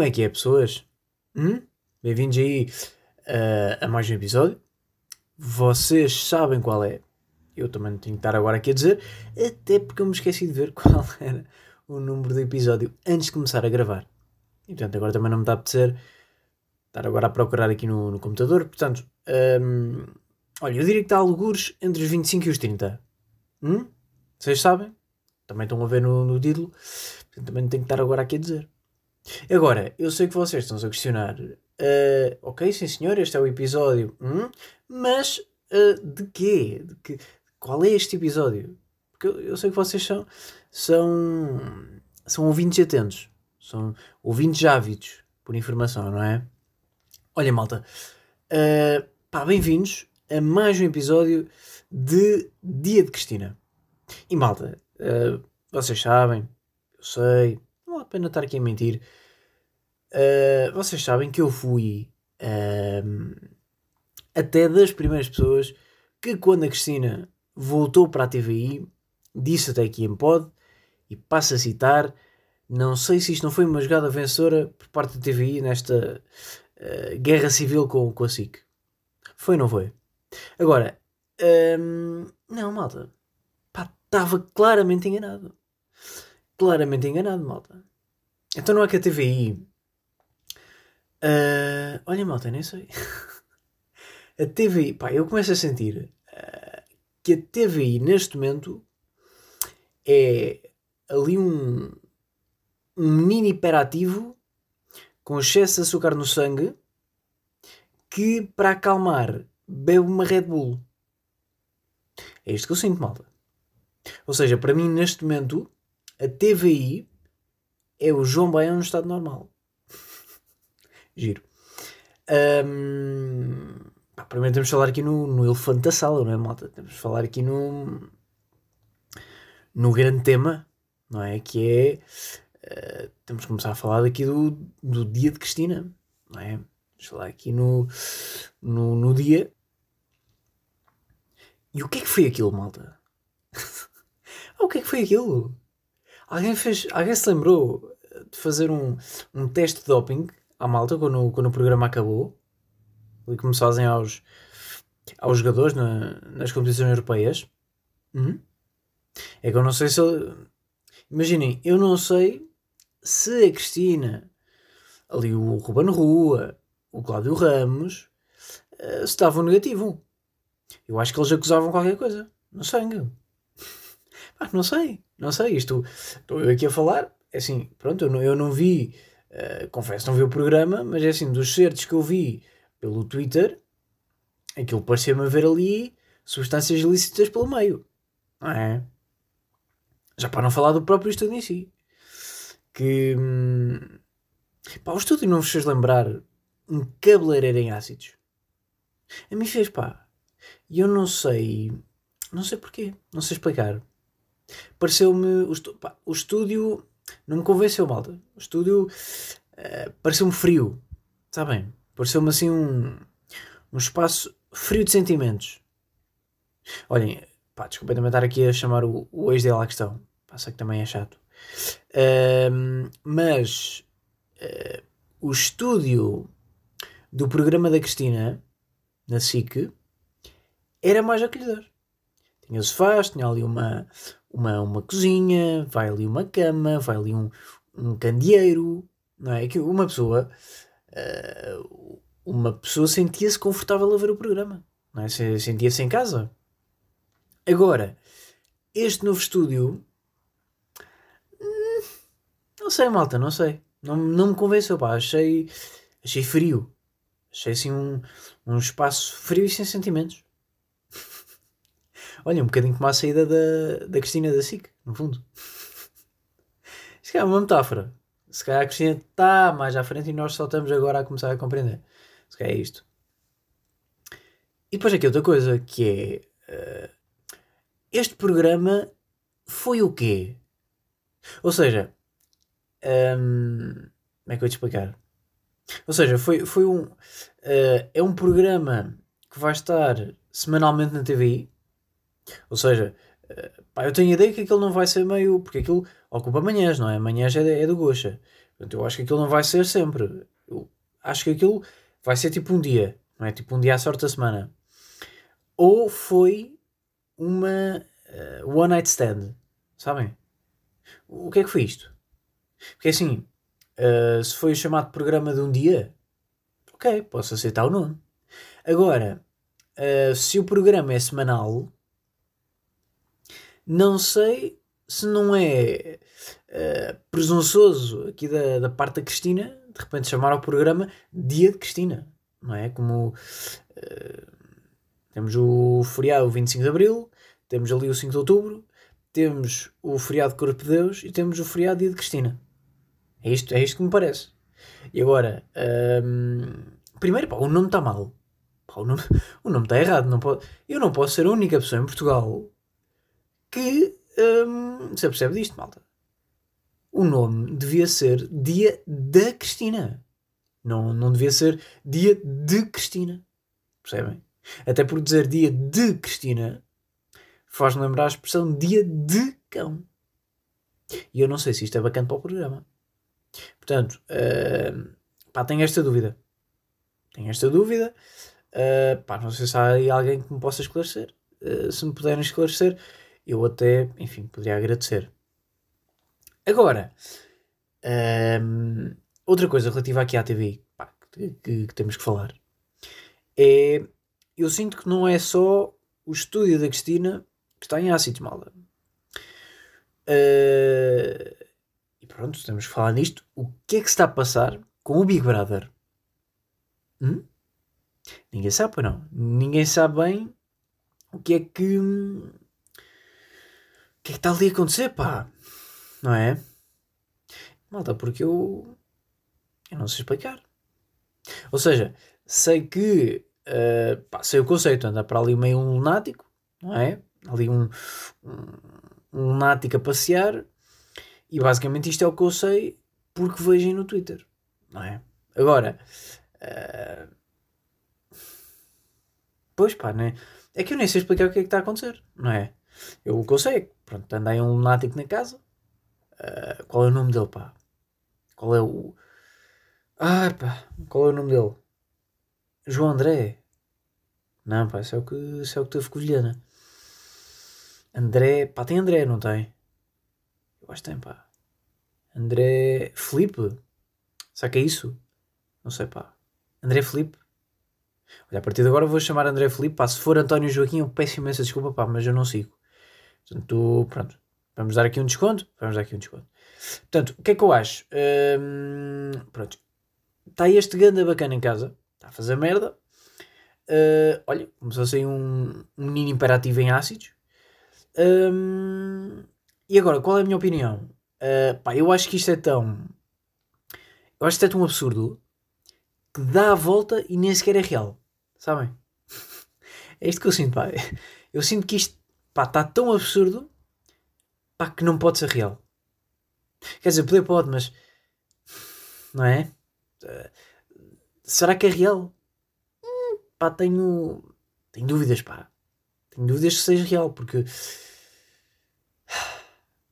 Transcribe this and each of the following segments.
Como é que é, pessoas? Hum? Bem-vindos aí uh, a mais um episódio. Vocês sabem qual é. Eu também não tenho que estar agora aqui a dizer, até porque eu me esqueci de ver qual era o número do episódio antes de começar a gravar. E portanto, agora também não me dá a apetecer estar agora a procurar aqui no, no computador. Portanto, um, olha, eu diria que está algures entre os 25 e os 30. Hum? Vocês sabem? Também estão a ver no, no título. Portanto, também não tenho que estar agora aqui a dizer. Agora, eu sei que vocês estão-se a questionar. Uh, ok, sim senhor, este é o episódio. Hum, mas uh, de quê? De que, qual é este episódio? Porque eu, eu, sei que vocês são, são, são ouvintes atentos. São ouvintes ávidos por informação, não é? Olha, malta. Uh, pá, bem-vindos a mais um episódio de Dia de Cristina. E malta, uh, vocês sabem, eu sei, pena estar aqui a mentir. Uh, vocês sabem que eu fui uh, até das primeiras pessoas que, quando a Cristina voltou para a TVI, disse até aqui em pod, e passo a citar: Não sei se isto não foi uma jogada vencedora por parte da TVI nesta uh, guerra civil com, com a SIC. Foi ou não foi? Agora, um, não, malta, estava claramente enganado claramente enganado, malta. Então não é que a TVI. Uh, ah, olha, malta, nem sei. a TVI, pá, eu começo a sentir uh, que a TVI neste momento é ali um, um menino hiperativo com excesso de açúcar no sangue que para acalmar bebe uma Red Bull. É isto que eu sinto, malta. Ou seja, para mim neste momento a TVI é o João Baião no estado normal. Giro. Um, pá, primeiro temos de falar aqui no, no elefante da sala, não é, malta? Temos de falar aqui no, no grande tema, não é? Que é. Uh, temos de começar a falar aqui do, do dia de Cristina, não é? Vamos falar aqui no, no, no dia. E o que é que foi aquilo, malta? o que é que foi aquilo? Alguém, fez, alguém se lembrou de fazer um, um teste de doping à malta quando, quando o programa acabou? E como se fazem aos, aos jogadores na, nas competições europeias? Uhum. É que eu não sei se. Imaginem, eu não sei se a Cristina, ali o Ruben Rua, o Cláudio Ramos, uh, se estavam negativo. Eu acho que eles acusavam qualquer coisa no sangue. Não sei, não sei. Isto estou eu aqui a falar. É assim, pronto, eu não, eu não vi, uh, confesso, não vi o programa, mas é assim, dos certos que eu vi pelo Twitter, aquilo parecia-me haver ali substâncias ilícitas pelo meio. Não é? Já para não falar do próprio estudo em si. Que. Hum, pá, o estudo não vos fez lembrar um cabeleireiro em ácidos. A mim fez, pá. E eu não sei. Não sei porquê. Não sei explicar pareceu-me. O, estúdio não me convenceu, malta. O estúdio uh, pareceu-me frio. Sabem? Pareceu-me assim um, um espaço frio de sentimentos. Olhem, pá, desculpem também estar aqui a chamar o, o ex dele à questão. Passa que também é chato. Uh, mas uh, o estúdio do programa da Cristina na SIC era mais acolhedor. Tinha sofás, tinha ali uma, uma, uma cozinha, vai ali uma cama, vai ali um, um candeeiro, não é? Que uma pessoa, uh, uma pessoa sentia-se confortável a ver o programa, não é? Sentia-se em casa. Agora, este novo estúdio, hum, não sei, malta, não sei. Não, não me convenceu, pá. Achei, achei frio. Achei assim um, um espaço frio e sem sentimentos. Olha, um bocadinho como a saída da, da Cristina da SIC, no fundo. Isto é uma metáfora. Se calhar a Cristina está mais à frente e nós só estamos agora a começar a compreender. Se calhar é isto. E depois aqui outra coisa, que é... Uh, este programa foi o quê? Ou seja... Um, como é que eu vou te explicar? Ou seja, foi, foi um... Uh, é um programa que vai estar semanalmente na TVI ou seja, eh, pá, eu tenho a ideia que aquilo não vai ser meio. Porque aquilo ocupa manhãs, não é? Manhãs é, é do Gocha. Portanto, eu acho que aquilo não vai ser sempre. Eu acho que aquilo vai ser tipo um dia, não é? Tipo um dia à sorte da semana. Ou foi uma uh, one night stand, sabem? O que é que foi isto? Porque assim, uh, se foi o chamado programa de um dia, ok, posso aceitar o nome. Agora, uh, se o programa é semanal, não sei se não é uh, presunçoso aqui da, da parte da Cristina, de repente chamar ao programa Dia de Cristina, não é? Como uh, temos o feriado 25 de Abril, temos ali o 5 de Outubro, temos o feriado Corpo de Deus e temos o feriado Dia de Cristina. É isto, é isto que me parece. E agora, um, primeiro, pá, o nome está mal. Pá, o nome está errado. Não pode, eu não posso ser a única pessoa em Portugal que um, se percebe disto, malta. O nome devia ser Dia da Cristina. Não, não devia ser Dia de Cristina. Percebem? Até por dizer Dia de Cristina faz-me lembrar a expressão Dia de Cão. E eu não sei se isto é bacana para o programa. Portanto, uh, pá, tenho esta dúvida. Tenho esta dúvida. Uh, pá, não sei se há aí alguém que me possa esclarecer. Uh, se me puderem esclarecer, eu até, enfim, poderia agradecer. Agora, um, outra coisa relativa aqui à TV pá, que, que, que, temos que falar é. Eu sinto que não é só o estúdio da Cristina que está em ácidos, malda. Uh, e pronto, temos que falar nisto. O que é que está a passar com o Big Brother? Hum? Ninguém sabe, não. Ninguém sabe bem o que é que o que é que está ali a acontecer, pá? Não é? Malta, porque eu. Eu não sei explicar. Ou seja, sei que. Uh, pá, sei o conceito, anda para ali meio um lunático, não é? Ali um, um, um lunático a passear. E basicamente isto é o que eu sei porque vejo no Twitter, não é? Agora. Uh, pois pá, né? É que eu nem sei explicar o que é que está a acontecer, não é? Eu o que eu sei é que pronto, anda aí um lunático na casa. Uh, qual é o nome dele, pá? Qual é o. Ah, pá, qual é o nome dele? João André. Não, pá, isso é o que, isso é o que teve Covilhana. André, pá, tem André, não tem? Eu acho que tem, pá. André Felipe? Será que é isso? Não sei, pá. André Felipe? Olha, a partir de agora vou chamar André Felipe, pá. Se for António Joaquim, eu peço imensa desculpa, pá, mas eu não sigo. Portanto, pronto. Vamos dar aqui um desconto? Vamos dar aqui um desconto. Portanto, o que é que eu acho? Hum, pronto. Está este ganda bacana em casa. Está a fazer merda. Uh, olha, começou a sair um, um menino imperativo em ácidos. Um, e agora, qual é a minha opinião? Uh, pá, eu acho que isto é tão. Eu acho que isto é tão absurdo que dá a volta e nem sequer é real. Sabem? é isto que eu sinto, pá. Eu sinto que isto pá, está tão absurdo pá, que não pode ser real. Quer dizer, poder pode, mas não é? Uh, será que é real? Hum, pá, tenho, tenho dúvidas, pá. Tenho dúvidas que seja real, porque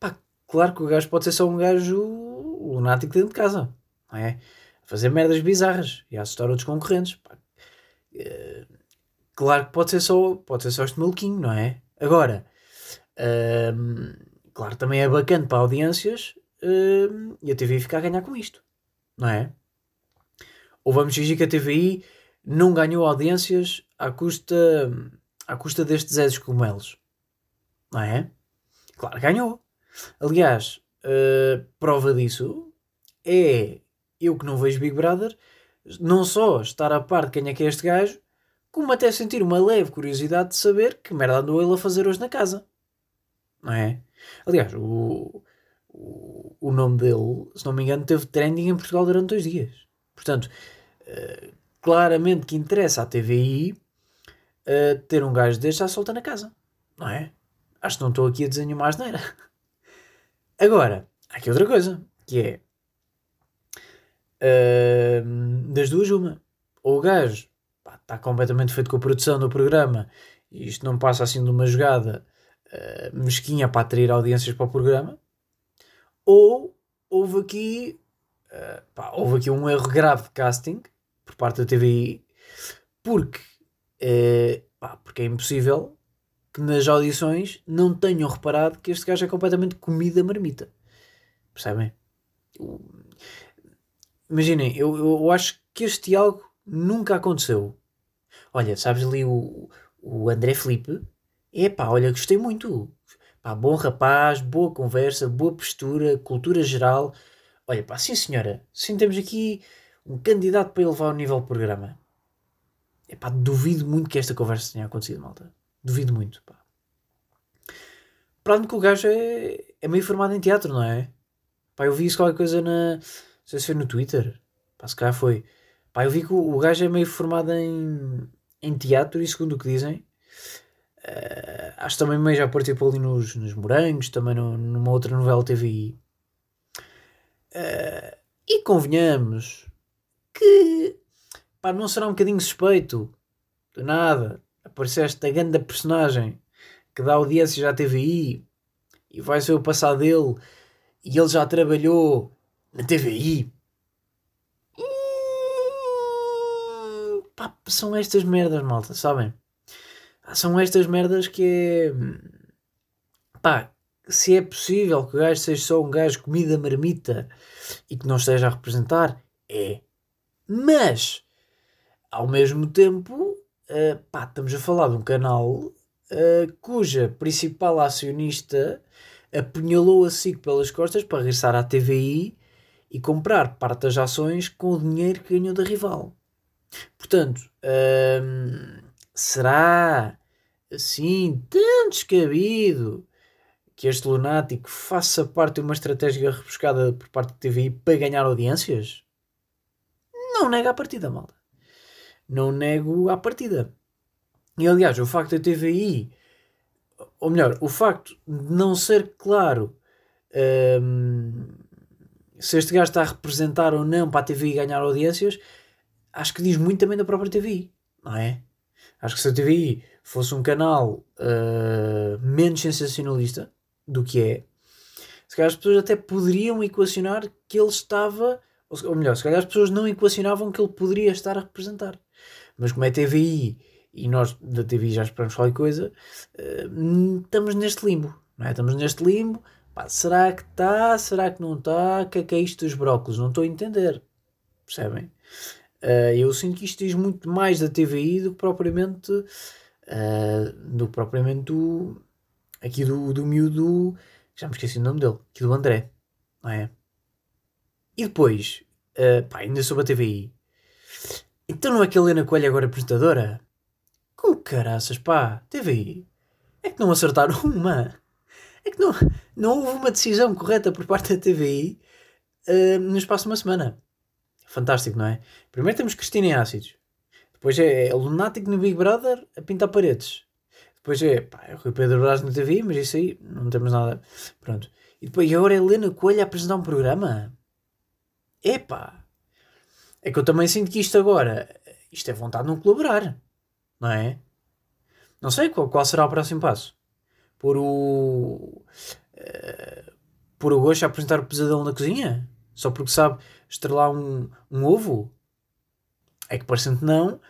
pá, claro que o gajo pode ser só um gajo lunático dentro de casa, não é? A fazer merdas bizarras e a assustar outros concorrentes, pá. Uh, claro que pode ser só, pode ser só este maluquinho, não é? Agora, hum, claro, também é bacana para audiências hum, e a TVI fica a ganhar com isto, não é? Ou vamos fingir que a TVI não ganhou audiências à custa, à custa destes Zés Cogumelos, não é? Claro, ganhou. Aliás, uh, prova disso é eu que não vejo Big Brother, não só estar a par de quem é que é este gajo, como até sentir uma leve curiosidade de saber que merda andou ele a fazer hoje na casa. Não é? Aliás, o, o, o nome dele, se não me engano, teve trending em Portugal durante dois dias. Portanto, uh, claramente que interessa à TVI uh, eh, ter um gajo deste à solta na casa. Não é? Acho que não estou aqui a dizer nenhuma asneira. Agora, há aqui outra coisa, que é uh, das duas uma. Ou o gajo está completamente feito com a produção do programa e isto não passa assim de uma jogada uh, mesquinha para atrair audiências para o programa, ou houve aqui uh, pá, houve aqui um erro grave de casting por parte da TVI, porque, uh, pá, porque é impossível que nas audições não tenham reparado que este gajo é completamente comida marmita. Percebem? Imaginem, eu, eu acho que este diálogo nunca aconteceu. Olha, sabes ali o, o André Felipe? Epá, olha, gostei muito. Pá, bom rapaz, boa conversa, boa postura, cultura geral. Olha, pá, sim senhora, sim temos aqui um candidato para elevar o nível do programa. Epá, duvido muito que esta conversa tenha acontecido, malta. Duvido muito, pá. Para que o gajo é, é meio formado em teatro, não é? Pá, eu vi isso qualquer coisa na. Não sei se foi no Twitter. Pá, se calhar foi. Pá, eu vi que o, o gajo é meio formado em, em teatro e segundo o que dizem. Uh, acho também meio já participou ali nos, nos Morangos, também no, numa outra novela TVI. Uh, eh, e convenhamos que pá, não será um bocadinho suspeito de nada aparecer esta grande personagem que dá audiência já TVI e vai ser o passado dele e ele já trabalhou na TVI. Hum, são estas merdas, malta, sabem? São estas merdas que é. pá, se é possível que o gajo seja só um gajo comida marmita e que não esteja a representar, é. Mas, ao mesmo tempo, uh, pá, estamos a falar de um canal uh, cuja principal acionista apunhalou a SIC pelas costas para regressar à TVI e comprar parte das ações com o dinheiro que ganhou da rival. Portanto, hum, será assim tão descabido que este lunático faça parte de uma estratégia rebuscada por parte da TVI para ganhar audiências? Não nega a partida, malta. Não nego a partida. E aliás, o facto da TVI ou melhor, o facto de não ser claro um, se este gajo está a representar ou não para a TVI ganhar audiências, acho que diz muito também da própria TVI, não é? Acho que se a TVI fosse um canal uh, menos sensacionalista do que é, se calhar as pessoas até poderiam equacionar que ele estava, ou melhor, se calhar as pessoas não equacionavam que ele poderia estar a representar. Mas como é TVI e nós da TV já esperamos qualquer coisa, uh, estamos neste limbo, não é? Estamos neste limbo, pá, será que está, será que não está, o que é que é isto dos brócolis? Não estou a entender, percebem? Uh, eu sinto que isto diz muito mais da TVI do que propriamente uh, do propriamente do, aqui do, do miúdo, já me esqueci o nome dele, aqui do André, não é? E depois, uh, pá, ainda sobre a TVI, então não é que a Helena Coelho agora apresentadora? Com caraças, pá, TVI. É que não acertaram uma. É que não, não houve uma decisão correta por parte da TVI uh, no espaço de uma semana. Fantástico, não é? Primeiro temos Cristina em ácidos. Depois é, é lunático no Big Brother a pintar paredes. Depois é, pá, é Rui Pedro Brás na TV, mas isso aí não temos nada. Pronto. E depois agora é Helena Coelho a apresentar um programa. Epá! É que eu também sinto que isto agora, isto é vontade de não colaborar não é? Não sei qual, qual será o próximo passo. Por o. Uh, por o gosto a apresentar o pesadelo na cozinha? Só porque sabe estrelar um, um ovo? É que parecendo não,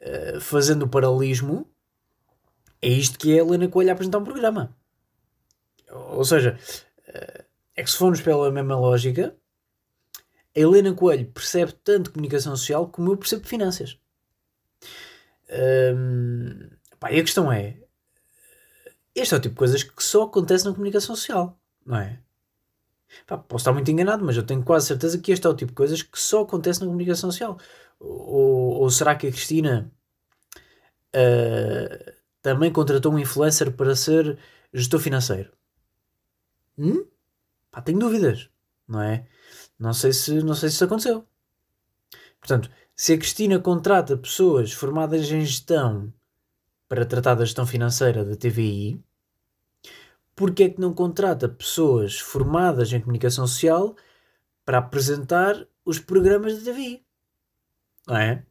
uh, fazendo o paralelismo, é isto que é a Helena Coelho a apresentar um programa. Ou seja, uh, é que se formos pela mesma lógica, a Helena Coelho percebe tanto comunicação social como eu percebo finanças. Um, pá, e a questão é: este é o tipo de coisas que só acontece na comunicação social, não é? Pá, posso estar muito enganado, mas eu tenho quase certeza que este é o tipo de coisas que só acontece na comunicação social. Ou, ou será que a Cristina uh, também contratou um influencer para ser gestor financeiro? Hum? Pá, tenho dúvidas, não é? Não sei se, não sei se isso aconteceu. Portanto, se a Cristina contrata pessoas formadas em gestão para tratar da gestão financeira da TVI, porque é que não contrata pessoas formadas em comunicação social para apresentar os programas da TVI? Não é?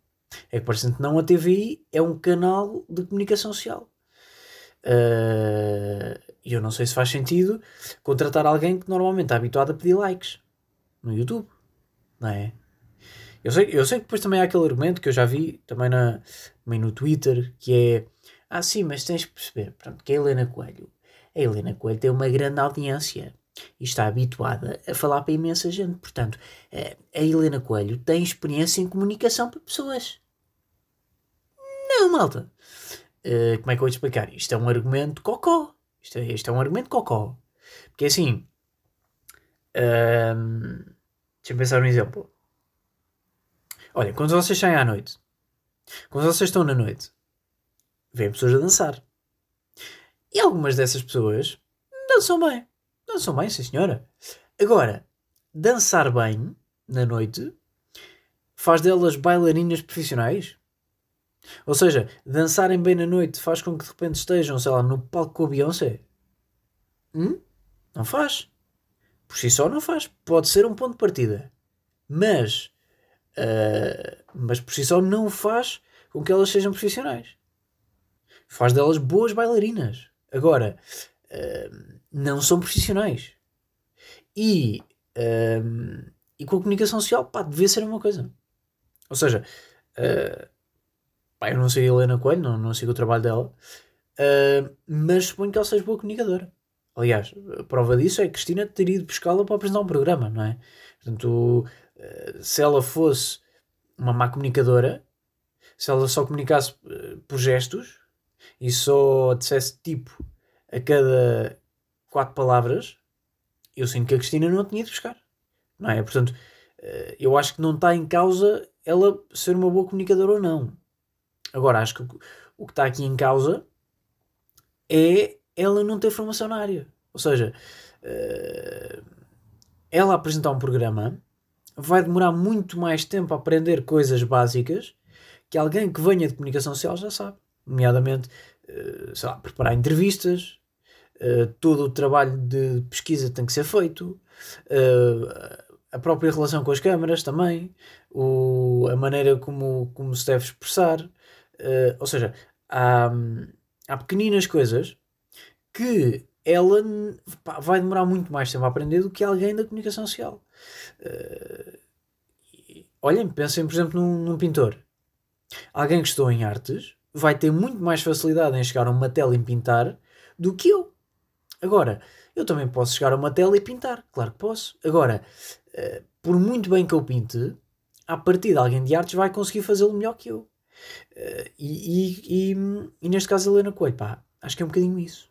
É que, parecendo não, a TVI é um canal de comunicação social. Ah, e uh, eu não sei se faz sentido contratar alguém que normalmente está habituado a pedir likes no YouTube. não é? Eu sei, eu sei que depois também há aquele argumento que eu já vi também, na, também no Twitter, que é ah, sim, mas tens que perceber, pronto, que a Helena Coelho, a Helena Coelho tem uma grande audiência e está habituada a falar para imensa gente. Portanto, a Helena Coelho tem experiência em comunicação para pessoas. Não, malta. Uh, como é que eu vou explicar? Isto é um argumento cocó. Isto é, isto é um argumento cocó. Porque assim. Uh, deixa-me pensar um exemplo. Olha, quando vocês saem à noite, quando vocês estão na noite, vêem pessoas a dançar. E algumas dessas pessoas dançam bem. Dançam bem, sim senhora. Agora, dançar bem na noite faz delas bailarinas profissionais? Ou seja, dançarem bem na noite faz com que de repente estejam, sei lá, no palco com a Beyoncé? Hum? Não faz. Por si só não faz. Pode ser um ponto de partida. Mas, uh, mas por si só não faz com que elas sejam profissionais. Faz delas boas bailarinas. Agora, uh, não são profissionais. E, uh, e com a comunicação social, pá, devia ser uma coisa. Ou seja, uh, pá, eu não sei a Helena Coelho, não, não sigo o trabalho dela, mas suponho que ela seja boa comunicadora. Aliás, a prova disso é que Cristina teria ido buscá-la para apresentar um programa, não é? Portanto, uh, se ela fosse uma má comunicadora, se ela só comunicasse uh, por gestos e só dissesse tipo a cada quatro palavras, eu sinto que a Cristina não a tinha ido buscar. Não é? Portanto, eu acho que não está em causa ela ser uma boa comunicadora ou não. Agora, acho que o que está aqui em causa é ela não ter formação na área. Ou seja, uh, ela apresentar um programa vai demorar muito mais tempo a aprender coisas básicas que alguém que venha de comunicação social já sabe. Nomeadamente, uh, sei lá, preparar entrevistas, uh, todo o trabalho de pesquisa tem que ser feito, a própria relação com as câmaras também, a maneira como, como se deve expressar. Ou seja, há, há pequeninas coisas que ela vai demorar muito mais tempo a aprender do que alguém da comunicação social. Olhem, pensem, por exemplo, num, num, pintor. Alguém que estou em artes vai ter muito mais facilidade em chegar a uma tela e pintar do que eu. Agora, eu também posso chegar a uma tela e pintar, claro que posso. Agora, uh, por muito bem que eu pinte, a partir de alguém de artes vai conseguir fazê-lo melhor que eu. Uh, e, e, e, neste caso, Helena Coelho, pá, acho que é um bocadinho isso.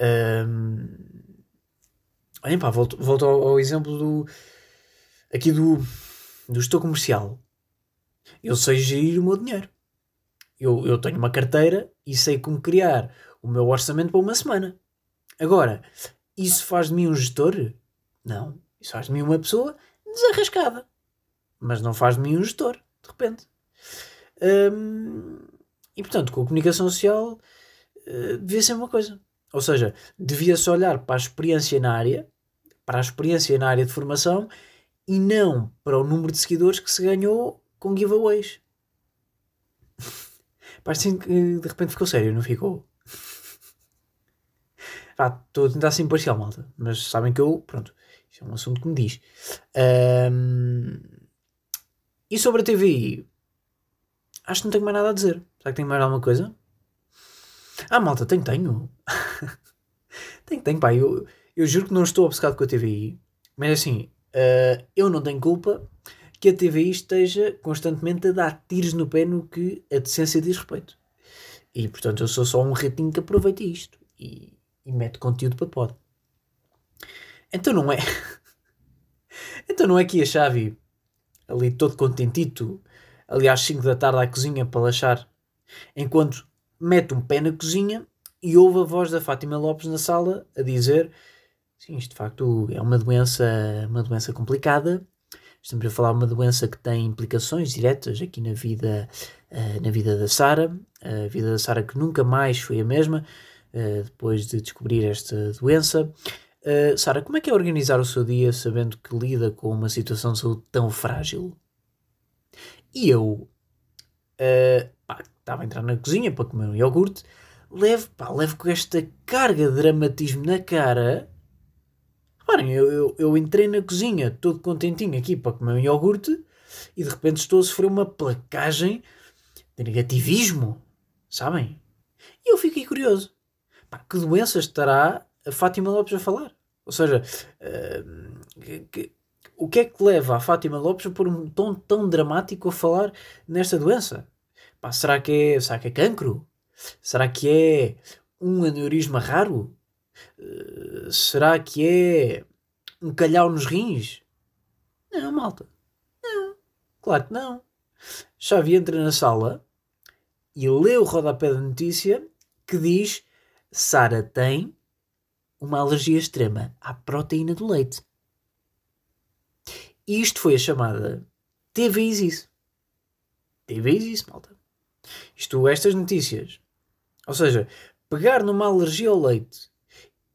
Um, olhem, pá, volto, volto ao, ao, exemplo do. aqui do. do gestor comercial. Eu sei gerir o meu dinheiro. Eu, eu tenho uma carteira e sei como criar o meu orçamento para uma semana. Agora, isso faz de mim um gestor? Não. Isso faz de mim uma pessoa desarrascada. Mas não faz de mim um gestor, de repente. Um, e portanto, com a comunicação social uh, devia ser uma coisa. Ou seja, devia-se olhar para a experiência na área, para a experiência na área de formação e não para o número de seguidores que se ganhou com giveaways. Parece que de repente ficou sério, não ficou? Estou a tentar ser imparcial, malta, mas sabem que eu, pronto, isto é um assunto que me diz. Um, e sobre a TVI, acho que não tenho mais nada a dizer. Será que tenho mais alguma coisa? Ah, malta, tenho, tenho. tenho, tenho, pá. Eu, eu juro que não estou obcecado com a TVI. Mas assim, uh, eu não tenho culpa que a TVI esteja constantemente a dar tiros no pé no que a decência diz respeito. E portanto eu sou só um ratinho que aproveita isto e, e mete conteúdo para pod. Então não é. então não é que a chave ali todo contentito ali às 5 da tarde à cozinha para lanchar, enquanto mete um pé na cozinha e ouve a voz da Fátima Lopes na sala a dizer: Sim, isto de facto é uma doença, uma doença complicada. Estamos a falar de uma doença que tem implicações diretas aqui na vida, uh, na vida da Sara, a vida da Sara que nunca mais foi a mesma uh, depois de descobrir esta doença. Uh, Sara, como é que é organizar o seu dia sabendo que lida com uma situação de saúde tão frágil? E eu estava a entrar na cozinha para comer um iogurte, levo, pá, levo com esta carga de dramatismo na cara. Reparem, eu, eu, eu entrei na cozinha todo contentinho aqui para comer um iogurte e de repente estou a sofrer uma placagem de negativismo, sabem? E eu fiquei curioso. Pá, que doença estará a Fátima Lopes a falar? Ou seja, uh, que, que, o que é que leva a Fátima Lopes a pôr um tom tão dramático a falar nesta doença? Pá, será, que é, será que é cancro? Será que é um aneurisma raro? Uh, será que é um calhau nos rins? Não, malta. Não. Claro que não. Xavi entra na sala e lê o rodapé da notícia que diz Sara tem uma alergia extrema à proteína do leite. E isto foi a chamada TV Isis. TV Isis, malta. Isto, estas notícias. Ou seja, pegar numa alergia ao leite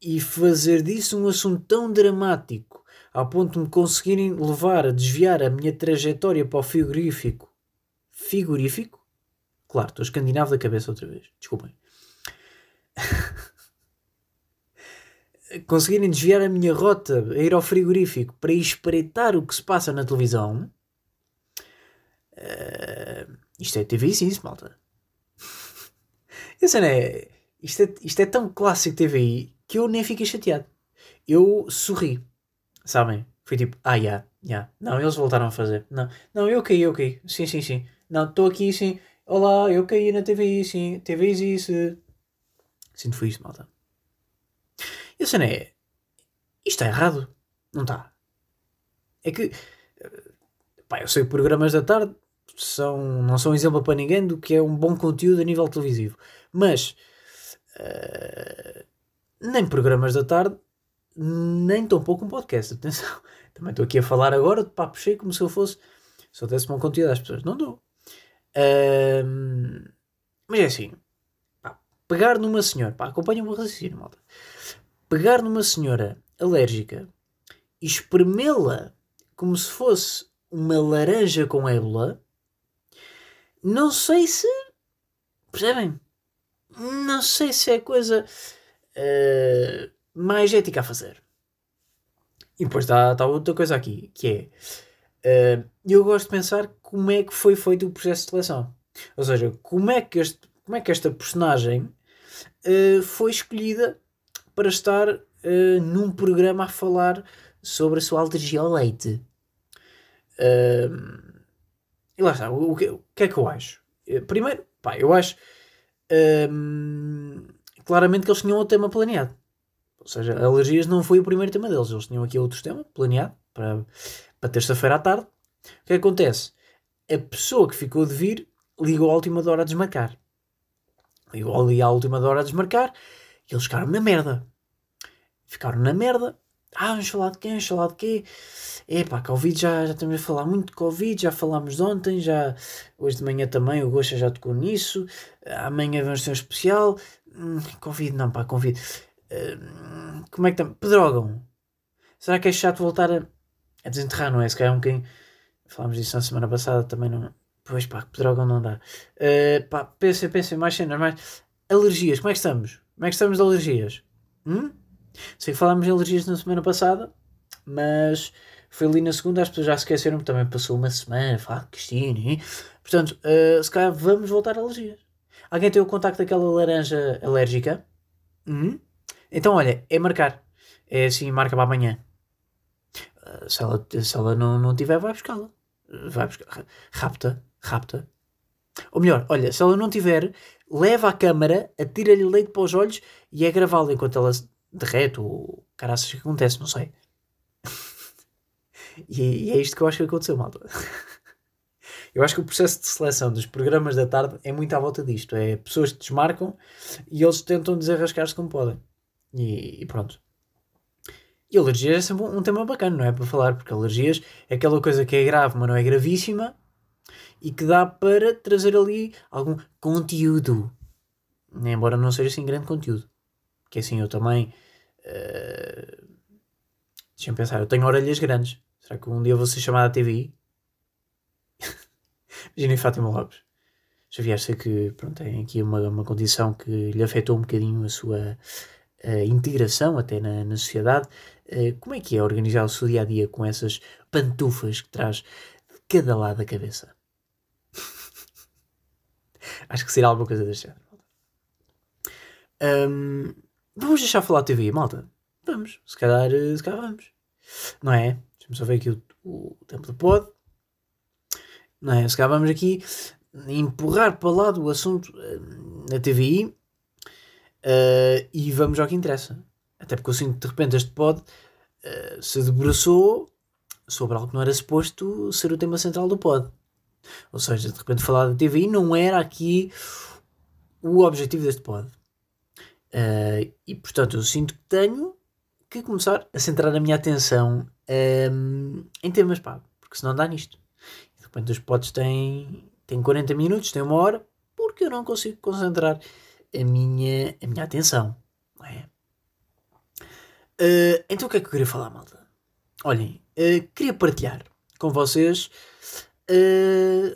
e fazer disso um assunto tão dramático ao ponto de me conseguirem levar a desviar a minha trajetória para o frigorífico. Frigorífico? Claro, estou escandinavo da cabeça outra vez. Desculpem. conseguirem desviar a minha rota a ir ao frigorífico para espreitar o que se passa na televisão. Uh, isto é TV isso, malta. Essa não é, isto, é, isto é tão clássico TVI que eu nem fiquei chateado. Eu sorri. Sabem? Foi tipo, ah, já, yeah, já. Yeah. Não, eles voltaram a fazer. Não, não, eu caí, eu caí. Sim, sim, sim. Não, estou aqui, sim. Olá, eu caí na TVI, sim. TVI, isso. Sinto isso, malta. E a cena é. Isto está errado. Não está. É que. Pá, eu sei que programas da tarde são, não são exemplo para ninguém do que é um bom conteúdo a nível televisivo. Mas. Uh, nem programas da tarde, nem tão pouco um podcast. Atenção. Também estou aqui a falar agora de papo cheio como se eu fosse. Se eu desse bom conteúdo às pessoas. Não dou. Uh, mas é assim. Pá, pegar numa senhora. Pá, acompanha o meu raciocínio, malta pegar numa senhora alérgica e espremê-la como se fosse uma laranja com ébola, não sei se. Percebem? Não sei se é coisa uh, mais ética a fazer. E depois está tá outra coisa aqui, que é. Uh, eu gosto de pensar como é que foi feito o processo de seleção. Ou seja, como é que, este, como é que esta personagem uh, foi escolhida para estar uh, num programa a falar sobre a sua alergia ao leite. E lá está, o, que, o, que, é que eu acho? Primeiro, pá, eu acho uh, claramente que eles tinham o tema planeado. Ou seja, alergias não foi o primeiro tema deles, eles tinham aqui outro tema planeado para, para terça-feira à tarde. O que acontece? A pessoa que ficou de vir ligou à última hora a desmarcar. Ligou ali à última hora a desmarcar e eles ficaram na merda. Ficaram na merda. Ah, vamos falar de quem? Vamos falar de quê? Epá, Covid já, já estamos a falar muito de Covid, já falámos ontem, já, hoje de manhã também o Gosta já tocou nisso, amanhã vamos ter um especial. Hum, Covid não, pá, Covid. Hum, como é que está? Pedrógão. Será que é chato voltar a, a desenterrar, não é? Se calhar um bocadinho. Falámos disso na semana passada também, não. Pois pá, Pedrógão não dá. Uh, pá, pensem, pensem mais cenas, mais. Alergias, como é que estamos? Como é que estamos de alergias? Hum? Sei que falámos de alergias na semana passada, mas foi ali na segunda, as pessoas já se esqueceram, também passou uma semana, falar Cristina, hein? portanto, uh, se calhar vamos voltar a alergias. Alguém tem o contacto daquela laranja alérgica? Uhum. Então, olha, é marcar. É assim, marca para amanhã. Uh, se ela, se ela não, não tiver, vai buscá-la. Vai buscar. Rapta, rapta. Ou melhor, olha, se ela não tiver, leva a câmara, atira-lhe leite para os olhos e é gravá-la enquanto ela derrete ou caraças que acontece, não sei. e, e, é isto que eu acho que aconteceu, malta. eu acho que o processo de seleção dos programas da tarde é muito à volta disto. É pessoas que desmarcam e eles tentam desarrascar-se como podem. E, e pronto. E alergias é sempre um tema bacana, não é? Para falar, porque alergias é aquela coisa que é grave, mas não é gravíssima e que dá para trazer ali algum conteúdo. Embora não seja assim grande conteúdo. Que assim eu também Uh, Deixa-me pensar, eu tenho orelhas grandes. Será que um dia vou ser chamado à TVI? Imaginem Fátima Lopes. Xavier, sei que pronto, tem aqui uma, uma condição que lhe afetou um bocadinho a sua integração até na, na sociedade. Uh, como é que é organizar o seu dia a dia com essas pantufas que traz de cada lado da cabeça? Acho que será alguma coisa deste género. Um, vamos deixar falar de TV, malta? Vamos, se calhar, se calhar vamos. Não é? Deixa-me só ver aqui o, o, tempo do pod. Não é? Se calhar vamos aqui empurrar para lá do assunto uh, na TVI uh, eh, e vamos ao que interessa. Até porque eu sinto de repente este pod uh, se debruçou sobre algo que não era suposto ser o tema central do pod. Ou seja, de repente falar da TVI não era aqui o objetivo deste pod. Uh, e portanto eu sinto que tenho que começar a centrar a minha atenção um, em temas, pá, porque senão dá nisto. De repente os pods têm, têm 40 minutos, têm uma hora, porque eu não consigo concentrar a minha, a minha atenção. É? Uh, então o que é que eu queria falar, malta? Olhem, uh, queria partilhar com vocês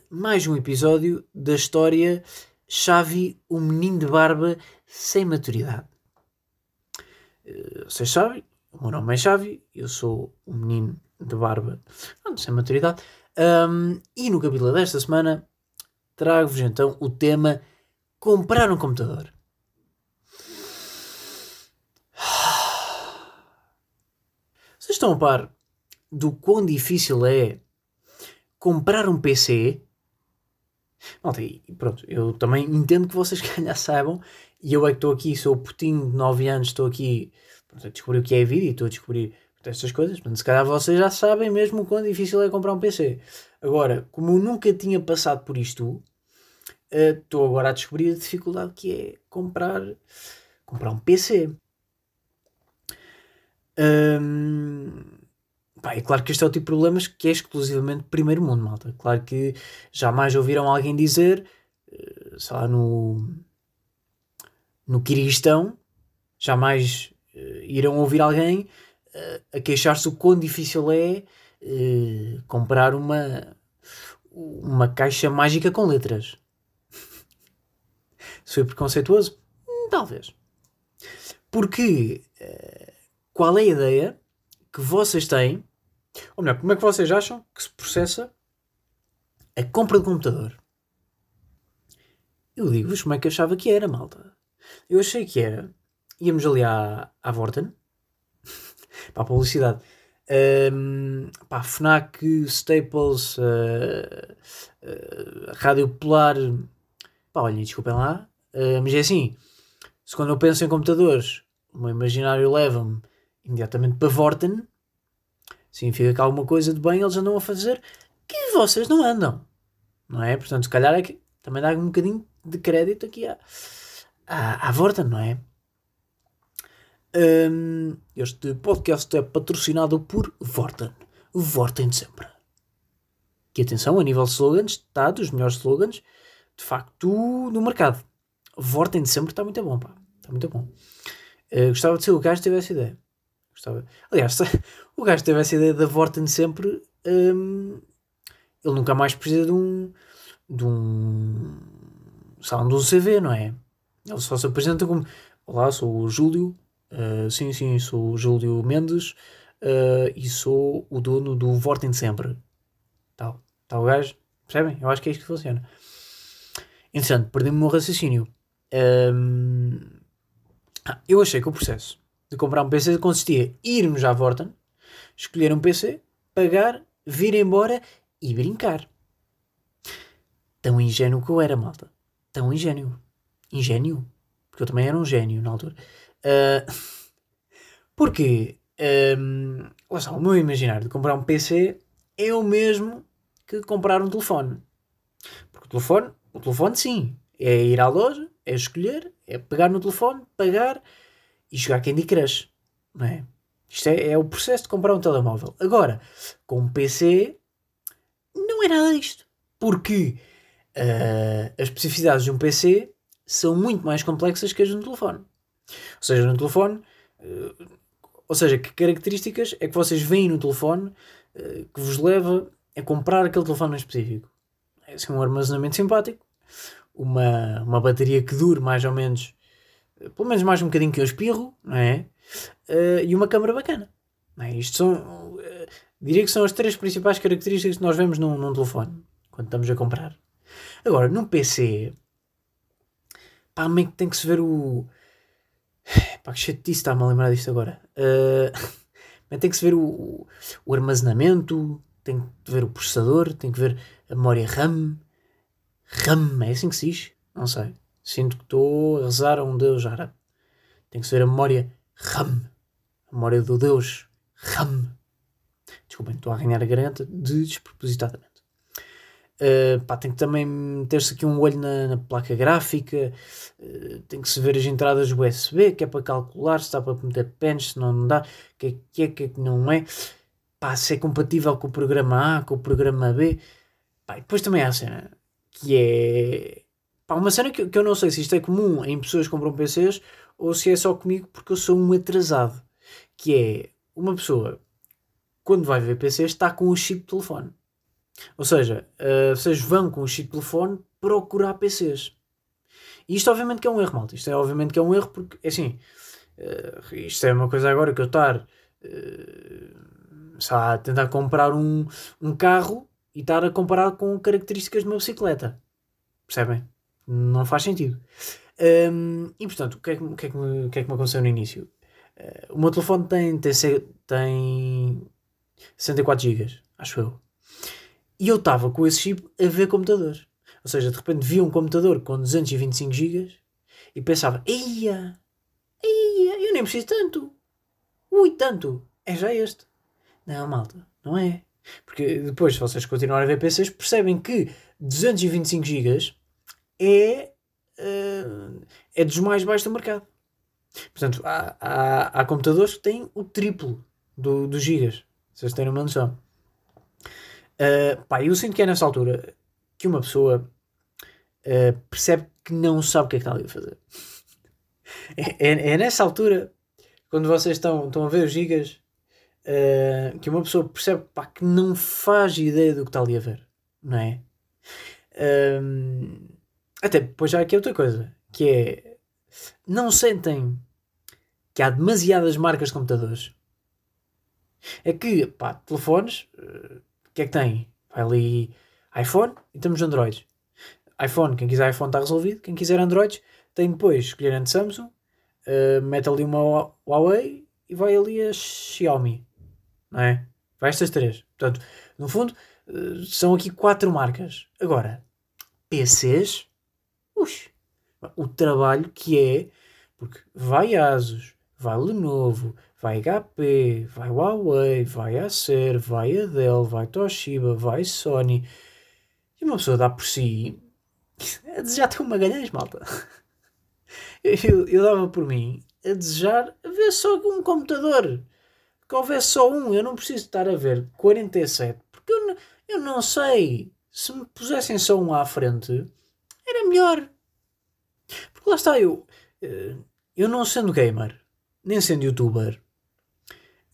mais um episódio da história Xavi, o menino de barba sem maturidade. vocês sabem, o meu nome é Xavi, eu sou um menino de barba sem maturidade. Um, e no capítulo desta semana trago-vos então o tema comprar um computador. Vocês estão a par do quão difícil é comprar um PC? Malta, e pronto, eu também entendo que vocês calhar saibam, e eu é que estou aqui, sou putinho de 9 anos, estou aqui a descobrir o que é vídeo e estou a descobrir estas coisas. Portanto, se calhar vocês já sabem mesmo o quão difícil é comprar um PC. Agora, como eu nunca tinha passado por isto, eh, estou uh, agora a descobrir a dificuldade que é comprar, comprar um PC. Um, pá, é claro que este é o tipo de problemas que é exclusivamente primeiro mundo, malta. Claro que jamais ouviram alguém dizer, uh, sei lá, no, no Kirguistão, jamais uh, irão ouvir alguém uh, a queixar-se o quão difícil é uh, comprar uma, uma caixa mágica com letras. Foi preconceituoso? Talvez. Porque qual é a ideia que vocês têm, ou melhor, como é que vocês acham que se processa a compra de computador? Eu digo-vos como é que achava que era, malta. Eu achei que era íamos ali à, à Vorten para a publicidade. Um, pá, Fnac, Staples, uh, uh, Rádio Polar. Pá, olhem, desculpem lá, uh, mas é assim: se quando eu penso em computadores, o meu imaginário leva-me imediatamente para Vorten, significa que alguma coisa de bem eles andam a fazer que vocês não andam, não é? Portanto, se calhar é que também dá um bocadinho de crédito aqui à, à, à Vorten, não é? Um, este podcast é patrocinado por Vorten. Vorten sempre. Que atenção, a nível de slogans, está dos melhores slogans, de facto, no mercado. Vorten sempre está muito bom, pá. Está muito bom. Uh, gostava de ser o gajo que tivesse ideia. Gostava... Aliás, o gajo que teve essa ideia da Vorten sempre, um, ele nunca mais precisa de um. de um. de um CV, não é? Ele só se apresenta como: Olá, sou o Júlio Uh, sim, sim, sou o Júlio Mendes uh, e sou o dono do Vortem Sempre. Tal, tal gajo. Percebem? Eu acho que é isto que funciona. Interessante, perdi-me o meu raciocínio. Um, ah, eu achei que o processo de comprar um PC consistia em irmos à Vorten, escolher um PC, pagar, vir embora e brincar. Tão ingênuo que eu era, malta. Tão ingênuo. Ingênuo. Porque eu também era um gênio na altura. Uh, porque um, está, o meu imaginário de comprar um PC é o mesmo que comprar um telefone. Porque o telefone, o telefone sim, é ir à loja, é escolher, é pegar no telefone, pagar e jogar Candy Crush. Não é? Isto é, é o processo de comprar um telemóvel. Agora, com um PC, não é nada disto. Porque uh, as especificidades de um PC são muito mais complexas que as um telefone. Ou seja, no telefone, uh, ou seja, que características é que vocês veem no telefone uh, que vos leva a comprar aquele telefone em específico? É assim, um armazenamento simpático, uma, uma bateria que dure mais ou menos pelo menos mais um bocadinho que eu espirro, não é? E uma câmera bacana. É? Isto são, diria que são as três principais características que nós vemos num, num telefone, quando estamos a comprar. Agora, num PC, pá, meio que tem que se ver o. Pá, que chatice está-me a lembrar disto agora. Uh, tem que se ver o, o armazenamento, tem que ver o processador, tem que ver a memória RAM. RAM, é assim que se diz? Não sei. Sinto que estou a rezar a um deus árabe. Tem que se ver a memória RAM. A memória do deus RAM. Desculpem, estou a ganhar a garganta despropositadamente. Uh, pá, tem que também meter-se aqui um olho na, na placa gráfica, uh, tem que se ver as entradas USB, que é para calcular se está para meter pens, se não, não dá, o que é que é, que é que não é, pá, se é compatível com o programa A, com o programa B. Pá, depois também há a cena que é pá, uma cena que, que eu não sei se isto é comum em pessoas que compram PCs ou se é só comigo porque eu sou um atrasado. Que é uma pessoa quando vai ver PCs está com o chip de telefone. Ou seja, uh, vocês vão com o chip de telefone procurar PCs. E isto obviamente que é um erro, malta. Isto é obviamente que é um erro porque, é assim, uh, isto é uma coisa agora que eu estar uh, a tentar comprar um, um carro e estar a comparar com características de uma bicicleta. Percebem? Não faz sentido. Um, e portanto, o que, é que, o, que é que me, o que é que me aconteceu no início? Uh, o meu telefone tem, tem, tem 64 GB, acho eu. E eu estava com esse chip a ver computadores. Ou seja, de repente vi um computador com 225 GB e pensava: Eia, eia, eu nem preciso tanto. Ui, tanto. É já este. Não, malta, não é. Porque depois, se vocês continuarem a ver PCs, percebem que 225 GB é, uh, é dos mais baixos do mercado. Portanto, há, há, há computadores que têm o triplo do, dos gigas. Vocês têm uma noção. Uh, pá, eu sinto que é nessa altura que uma pessoa uh, percebe que não sabe o que é que está ali a fazer. é, é, é, nessa altura, quando vocês estão, estão a ver os gigas, uh, que uma pessoa percebe pá, que não faz ideia do que está ali a ver. Não é? até depois já aqui outra coisa, que é não sentem que há demasiadas marcas de computadores. É que, pá, telefones, o que é que tem? Vai ali iPhone e temos Android. iPhone, quem quiser iPhone está resolvido. Quem quiser Android, tem depois escolher entre Samsung, uh, mete ali uma Huawei e vai ali a Xiaomi. Não é? Vai estas três. Portanto, no fundo, uh, são aqui quatro marcas. Agora, PCs, ux, o trabalho que é, porque vai Asus, vai Lenovo, vai HP, vai Huawei, vai Acer, vai Dell, vai Toshiba, vai Sony. E uma pessoa dá por si a desejar ter uma ganhães, malta. Eu, eu, dava por mim a desejar ver só um computador. Que houvesse só um. Eu não preciso estar a ver 47. Porque eu, eu não sei. Se me pusessem só um à frente, era melhor. Porque lá está eu. Eh, eu não sendo gamer, nem sendo youtuber,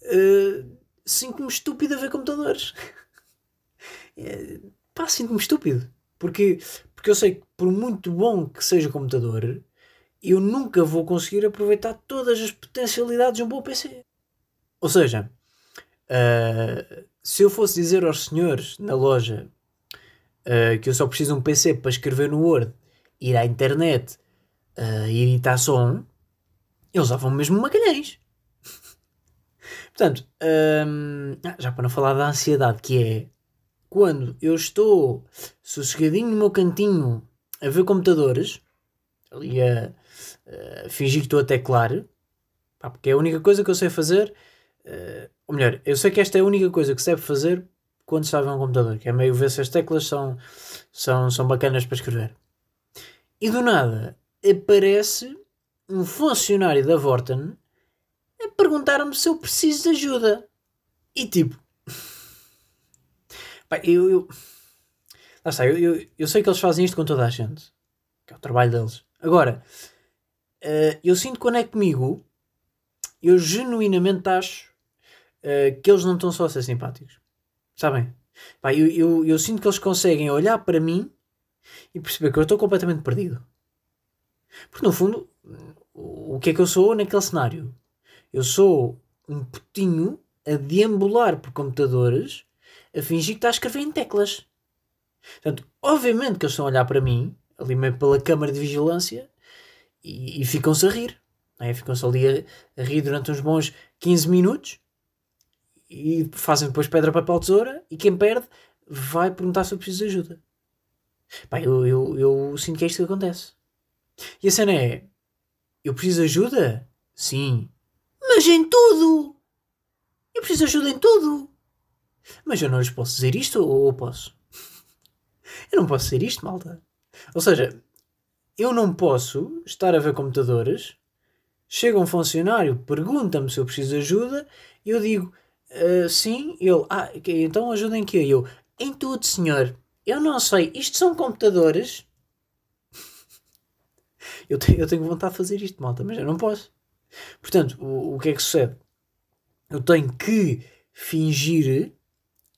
uh, sinto-me estúpido a ver computadores. é, pá, sinto-me estúpido. Porque, porque eu sei que, por muito bom que seja o computador, eu nunca vou conseguir aproveitar todas as potencialidades de um bom PC. Ou seja, uh, se eu fosse dizer aos senhores na loja uh, que eu só preciso de um PC para escrever no Word, ir à internet uh, editar som, eles davam mesmo magalhães. Portanto, hum, ah, já para não falar da ansiedade, que é quando eu estou sossegadinho no meu cantinho a ver computadores, ali a, a fingir que estou a teclar, pá, porque é a única coisa que eu sei fazer, uh, ou melhor, eu sei que esta é a única coisa que se deve fazer quando a ver um computador, que é meio ver se as teclas são, são, são bacanas para escrever. E do nada aparece um funcionário da Vorten a perguntar-me se eu preciso de ajuda. E tipo. Pá, eu, eu. Lá está, eu, eu, eu, sei que eles fazem isto com toda a gente. Que é o trabalho deles. Agora, uh, eu sinto quando é comigo, eu genuinamente acho uh, que eles não estão só a ser simpáticos. Sabem? Pá, eu, eu, eu sinto que eles conseguem olhar para mim e perceber que eu estou completamente perdido. Porque no fundo, o que é que eu sou naquele cenário? Eu sou um putinho a deambular por computadores a fingir que está a escrever em teclas. Portanto, obviamente que eles estão a olhar para mim, ali meio pela câmara de vigilância, e, e ficam-se a rir. É? Ficam-se ali a, a, rir durante uns bons 15 minutos e fazem depois pedra, papel, tesoura, e quem perde vai perguntar se eu preciso de ajuda. Pá, eu, eu, eu sinto que é isto que acontece. E a cena é: eu preciso de ajuda? Sim. Mas em tudo! Eu preciso de ajuda em tudo! Mas eu não lhes posso dizer isto ou posso? Eu não posso dizer isto, malta. Ou seja, eu não posso estar a ver computadores, chega um funcionário, pergunta-me se eu preciso de ajuda, eu digo uh, sim, ele, ah, então ajuda em quê? Eu, em tudo, senhor. Eu não sei, isto são computadores. eu, tenho, eu tenho vontade de fazer isto, malta, mas eu não posso. Portanto, o, o que é que sucede? Eu tenho que fingir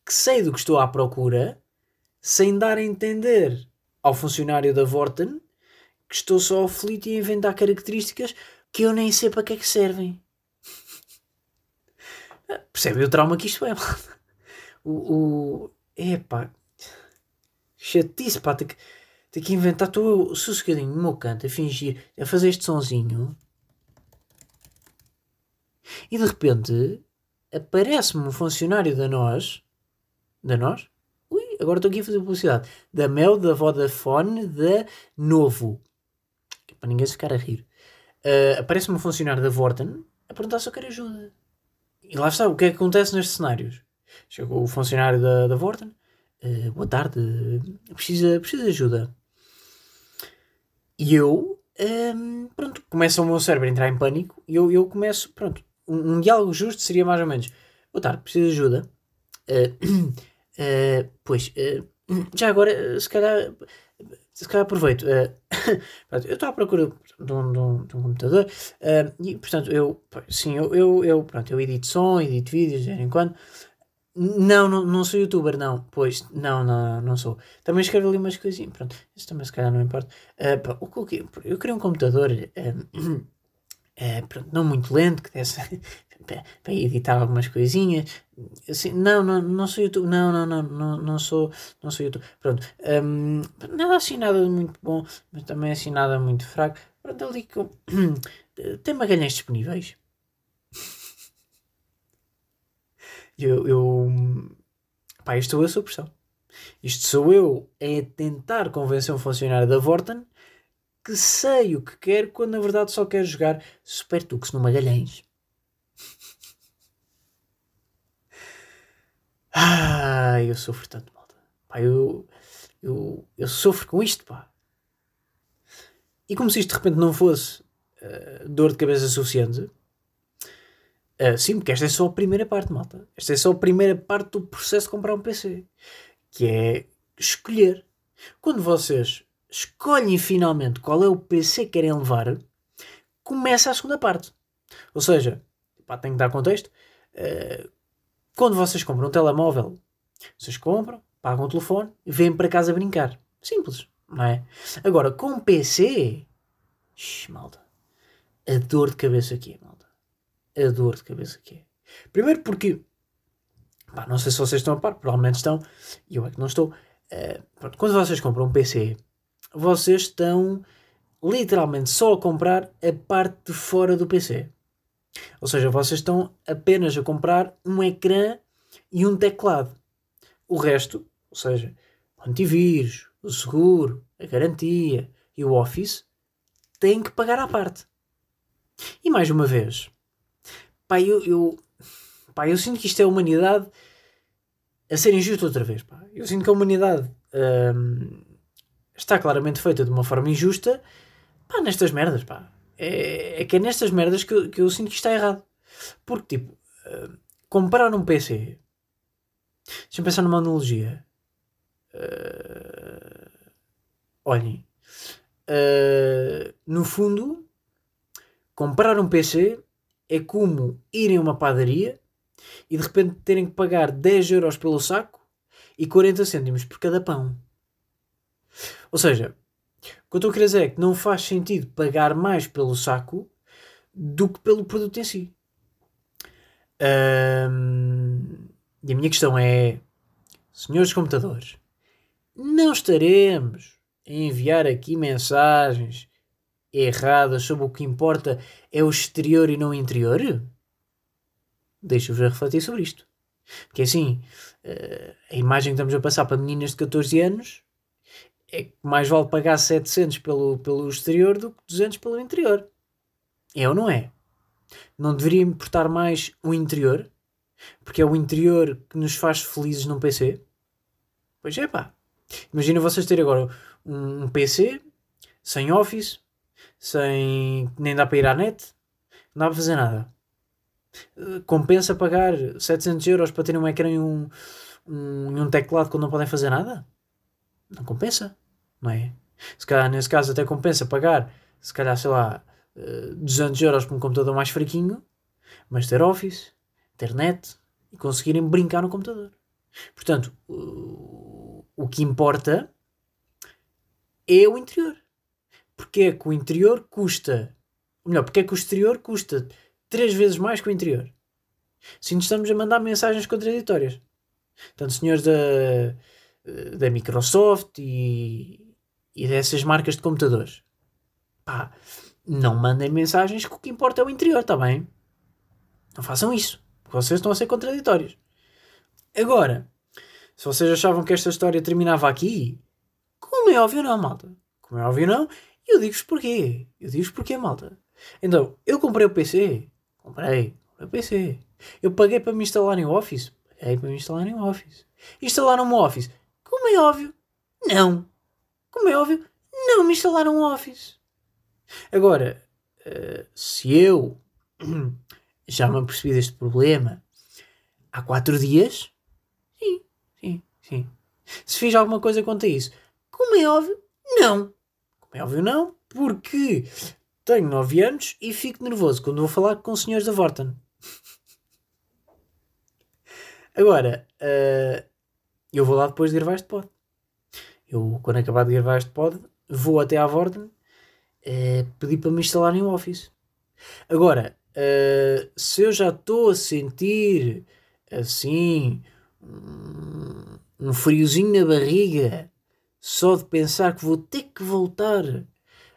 que sei do que estou à procura, sem dar a entender ao funcionário da Vorten que estou só aflito e a inventar características que eu nem sei para que é que servem. Percebe o trauma que isto é, O, o, epá, chatice, pá, ter que, ter que inventar. Estou sossegadinho no meu canto a fingir, a fazer este sonzinho. E de repente aparece-me um funcionário da nós. Da nós? Ui, agora estou aqui a fazer publicidade. Da Mel, da Vodafone, da Novo. Para ninguém se ficar a rir. Uh, aparece-me um funcionário da Vorten a perguntar se eu quero ajuda. E lá está, o que é que acontece nestes cenários? Chegou o funcionário da, da Vorten, uh, boa tarde, precisa, precisa de ajuda. E eu, um, ehm, pronto, começa o meu cérebro a entrar em pânico e eu, eu começo, pronto, um, um diálogo justo seria mais ou menos, boa tarde, precisa de ajuda. Uh, uh, pois, já agora, se calhar, se calhar aproveito. Uh, eu estou à procura de um, de um, de um computador uh, e, portanto, eu, sim, eu, eu, eu, pronto, eu edito som, edito vídeos de vez em quando. Não, não, não sou youtuber, não. Pois, não, não, não sou. Também escrevo ali umas coisinhas. Pronto, isso também se calhar não importa. Uh, o que eu, queria um computador, pronto, não muito lento, que desse para editar algumas coisinhas. Assim, não, não, não sou YouTube. Não, não, não, não, não sou, não sou YouTube. Pronto. Um, nada assim, nada muito bom, mas também assim, nada muito fraco. Pronto, ali que tem magalhães disponíveis. Eu, eu pá, isto sou eu sob. Isto sou eu a tentar convencer um funcionário da Vorten que sei o que quer quando na verdade só quer jogar Super Tux no Magalhães. Ah, eu sofro tanto, malta. Pá, eu, eu, eu sofro com isto, pá. E como se isto de repente não fosse uh, dor de cabeça suficiente, uh, sim, porque esta é só a primeira parte, malta. Esta é só a primeira parte do processo de comprar um PC. Que é escolher. Quando vocês escolhem finalmente qual é o PC que querem levar, começa a segunda parte. Ou seja, pá, tenho que dar contexto. Uh, quando vocês compram um telemóvel, vocês compram, pagam o telefone e vêm para casa brincar. Simples, não é? Agora, com um PC, Ixi, malta, a dor de cabeça que é, malta. A dor de cabeça que é. Primeiro porque, pá, não sei se vocês estão a par, provavelmente estão, e eu é que não estou. Uh, pronto, quando vocês compram um PC, vocês estão literalmente só a comprar a parte de fora do PC. Ou seja, vocês estão apenas a comprar um ecrã e um teclado. O resto, ou seja, o antivírus, o seguro, a garantia e o Office, têm que pagar à parte. E mais uma vez, pá, eu, eu, pá, eu sinto que isto é a humanidade a ser injusto outra vez. Pá. Eu sinto que a humanidade hum, está claramente feita de uma forma injusta pá, nestas merdas. Pá é, é que é nestas merdas que eu, que eu sinto que está errado. Porque, tipo, uh, comprar um PC. Deixa-me pensar numa analogia. Uh, olhem. Uh, no fundo, comprar um PC é como irem a uma padaria e de repente terem que pagar 10 euros pelo saco e 40 cêntimos por cada pão. Ou seja, O que eu estou a querer dizer é que não faz sentido pagar mais pelo saco do que pelo produto em si. Um, e a minha questão é, senhores computadores, não estaremos a enviar aqui mensagens erradas sobre o que importa é o exterior e não o interior? Deixa-vos refletir sobre isto. Porque assim, eh, a imagem que estamos a passar para meninas de 14 anos é mais vale pagar 700 pelo, pelo exterior do que 200 pelo interior. É ou não é? Não deveria importar mais o interior? Porque é o interior que nos faz felizes num PC? Pois é pá. Imagina vocês terem agora um, PC sem Office, sem. nem dá para ir à net, não dá para fazer nada. Eh, compensa pagar 700 euros para ter um ecrã e um, um, um teclado quando não podem fazer nada? Não compensa, não é? Se calhar nesse caso até compensa pagar, se calhar, sei lá, 200 eh, euros por um computador mais fraquinho, mas ter Office, ter net e conseguirem brincar no computador. Portanto, o que importa é o interior. Porque é que o interior custa, ou melhor, porque é que o exterior custa três vezes mais que o interior. Se nos estamos a mandar mensagens contraditórias. Tanto senhores da, da Microsoft e, e dessas marcas de computadores. Pá, não mandem mensagens que o que importa é o interior, está bem? Não façam isso. Vocês estão a ser contraditórios. Agora, se vocês achavam que esta história terminava aqui, como é óbvio não, malta. Como é óbvio não, eu digo-vos porquê. Eu digo-vos porquê, malta. Então, eu comprei o PC. Comprei. Comprei o PC. Eu paguei para me instalar em Office. Paguei para me instalar em Office. Instalaram um Office. Como é óbvio, não. Como é óbvio, não me instalaram um Office. Agora, uh, se eu já me apercebi deste problema há quatro dias, sim, sim, sim. Se fiz alguma coisa quanto a isso, como é óbvio, não. Como é óbvio, não, porque tenho 9 anos e fico nervoso quando vou falar com os senhores da Vorten. Agora, uh, eu vou lá depois de gravar este pod. Eu, quando acabar de gravar este pod, vou até à Vorten uh, pedir para me instalarem um Office. Agora, uh, se eu já estou a sentir assim um, friozinho na barriga só de pensar que vou ter que voltar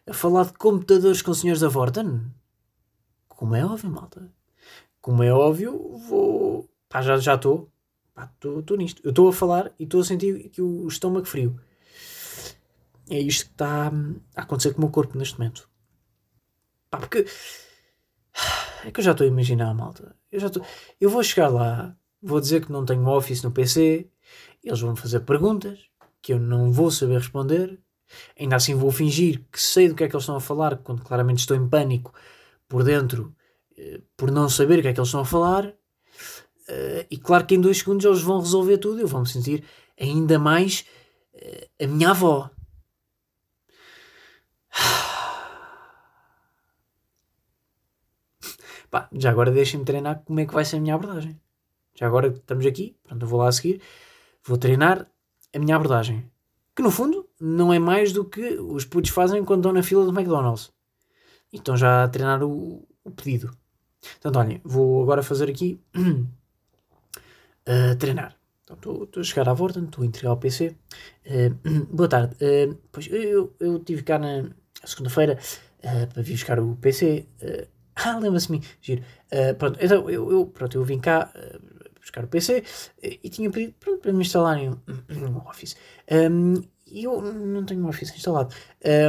a falar de computadores com senhores da Vorten? Como é óbvio, malta. Como é óbvio, vou. Pá, já estou. Estou nisto. Eu estou a falar e estou a sentir que o estômago frio. É isto que está a acontecer com o meu corpo neste momento. Pá, porque. É que eu já estou a imaginar, malta. Eu já estou. Eu vou chegar lá, vou dizer que não tenho Office no PC, eles vão fazer perguntas que eu não vou saber responder Ainda assim vou fingir que sei do que é que eles estão a falar, quando claramente estou em pânico por dentro, eh, por não saber o que é que eles estão a falar. Eh, e claro que em dois segundos eles vão resolver tudo eu vou me sentir ainda mais eh, a minha avó. Pá, já agora deixem-me treinar como é que vai ser a minha abordagem. Já agora estamos aqui, pronto, eu vou lá a seguir, vou treinar a minha abordagem. Que no fundo não é mais do que os putos fazem quando estão na fila do McDonald's. E estão já a treinar o, o pedido. Portanto, olhem, vou agora fazer aqui uh, treinar. Estou a chegar à volta, estou a entregar o PC. Uh, boa tarde. Uh, pois eu, eu tive cá na segunda-feira para vir buscar o PC. ah, lembra-se mim, giro. pronto, então eu, eu, pronto, eu vim cá buscar o PC e tinha pedido pronto, para me instalarem um, Office. Um, e eu não tenho um Office instalado.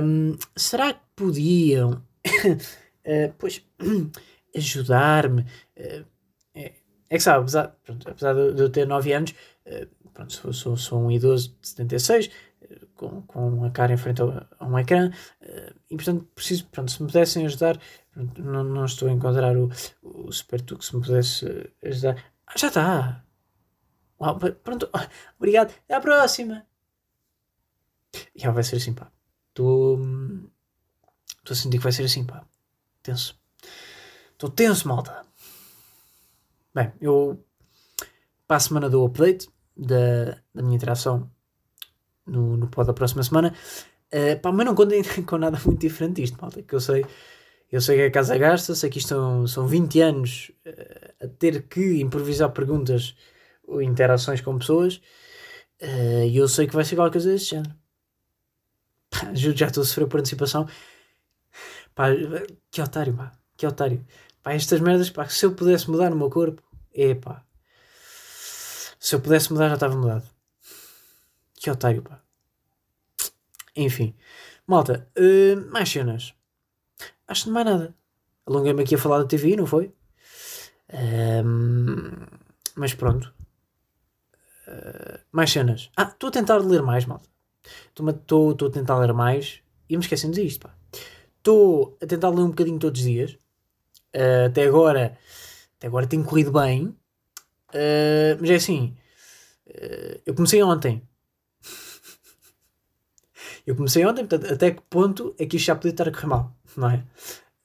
Um, será que podiam, uh, pois, ajudar-me? Uh, é, que sabe, apesar, pronto, apesar de eu ter 9 anos, uh, pronto, sou, sou, sou, um idoso de 76, com, com a cara em frente a, a um ecrã, e portanto preciso, pronto, se me pudessem ajudar, pronto, não, não estou a encontrar o, o Super que se me pudesse ajudar. Ah, já está! Uau, pronto, obrigado, até à próxima! Já vai ser assim, pá. Estou. Estou a sentir que vai ser assim, pá. Tenso. Estou tenso, malta. Bem, eu. Para a semana do update da, da minha interação no, no pod da próxima semana. Uh, pá, mas não contem com nada muito diferente disto, malta, que eu sei, eu sei que a casa gasta, sei que isto são, são 20 anos uh, a ter que improvisar perguntas ou interações com pessoas, uh, e eu sei que vai ser qualquer coisa desse género. Pá, já estou a sofrer por antecipação. Pá, que otário, pá, que otário. Pá, estas merdas, pá, se eu pudesse mudar no meu corpo, é pá. Se eu pudesse mudar, já estava mudado. Que otário, pá. Enfim. Malta, uh, mais cenas. Acho que não mais nada. Alonguei-me aqui a falar da TV, não foi? Um, mas pronto. Uh, mais cenas. Ah, estou a tentar ler mais, malta. Estou a tentar ler mais. E me esquecendo disto, pá. Estou a tentar ler um bocadinho todos os dias. Uh, até agora. Até agora tem corrido bem. Uh, mas é assim. eu comecei ontem. Eu comecei ontem, portanto, até que ponto é que isto já podia estar a correr mal, não é?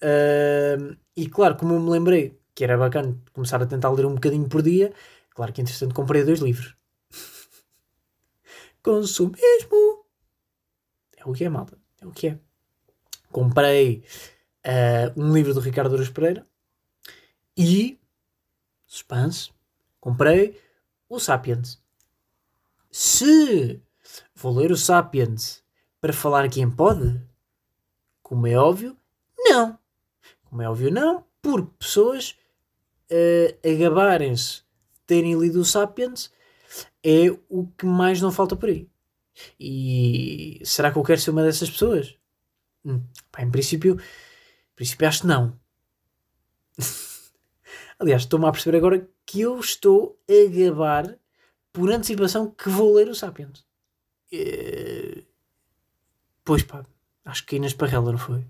Uh, e claro, como eu me lembrei que era bacana começar a tentar ler um bocadinho por dia, claro que entretanto comprei dois livros. Consumismo! É o que é, malta. É o que é. Comprei uh, um livro do Ricardo Douros Pereira e, suspense, comprei o Sapiens. Se vou ler o Sapiens para falar aqui em pod? Como é óbvio, não. Como é óbvio, não, porque pessoas uh, a gabarem-se de terem lido o Sapiens é o que mais não falta por aí. E será que eu quero ser uma dessas pessoas? Hum, pá, em princípio, princípio acho que não. Aliás, estou-me a perceber agora que eu estou a gabar por antecipação que vou ler o Sapiens. Uh, Pois pá, acho que aí na esparrela não foi.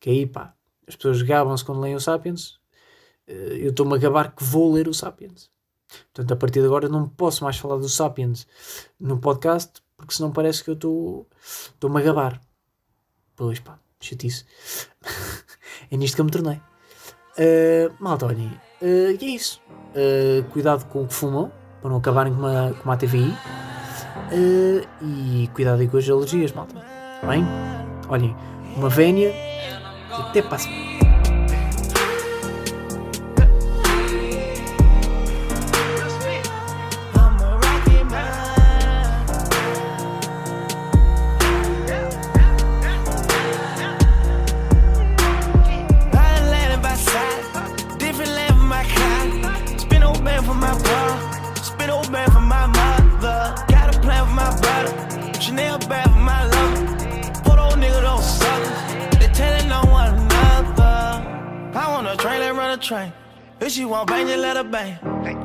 Que aí pá, as pessoas gabam-se quando leem o Sapiens. Eh, eu estou-me a gabar que vou ler o Sapiens. Portanto, a partir de agora não posso mais falar do Sapiens no podcast, porque senão parece que eu estou-me a gabar. Pois pá, chatice. é nisto que eu me tornei. Uh, malta, olhem, uh, e é isso. Uh, cuidado com o que fumam, para não acabarem com uma, com uma TVI. Uh, e cuidado aí com as alergias, malta. Bem? Olhem, uma vénia até para train. If she want bang, just let her bang.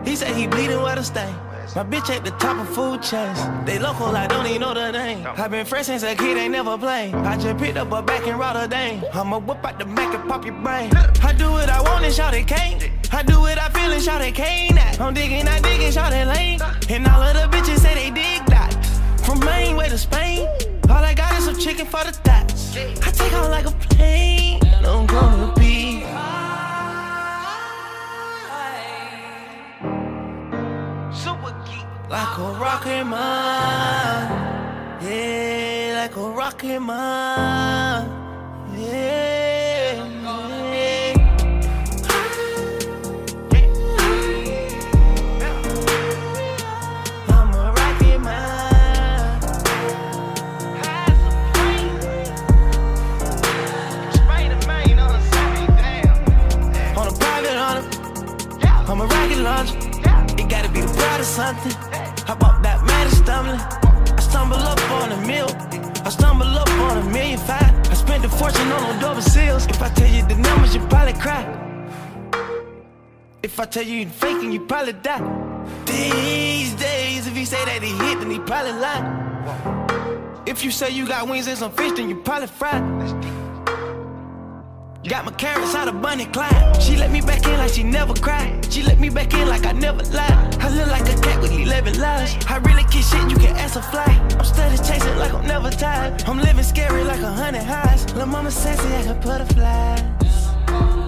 He said he bleeding where to stay. My bitch at the top of food chains. They local, I don't even know the name. i been fresh since a kid, ain't never played. I just picked up a back in Rotterdam. I'ma whip out the Mac and pop your brain. I do what I want and shout it can't. I do what I feel and shout it can't. I'm digging, I digging, shout it lane. And all of the bitches say they dig that. From Maine way to Spain. All I got is some chicken for the thoughts. I take off like a plane. Rocket man. Yeah, like a rocket man. Yeah. I'm a rocket man. On a private on I'm a rocket launcher. It gotta be the something. On a meal. I stumble up on a million five. I spent a fortune on double seals. If I tell you the numbers, you probably cry. If I tell you you're faking, you probably die. These days, if he say that he hit, then he probably lie. If you say you got wings and some fish, then you probably fry. Got my carrots out of Bunny Clyde. She let me back in like she never cried. She let me back in like I never lied. I look like a cat with 11 lives. I really kiss shit, you can ask a fly. I'm steady chasing like I'm never tired. I'm living scary like a hundred highs. Lil' mama sassy, I can put a fly.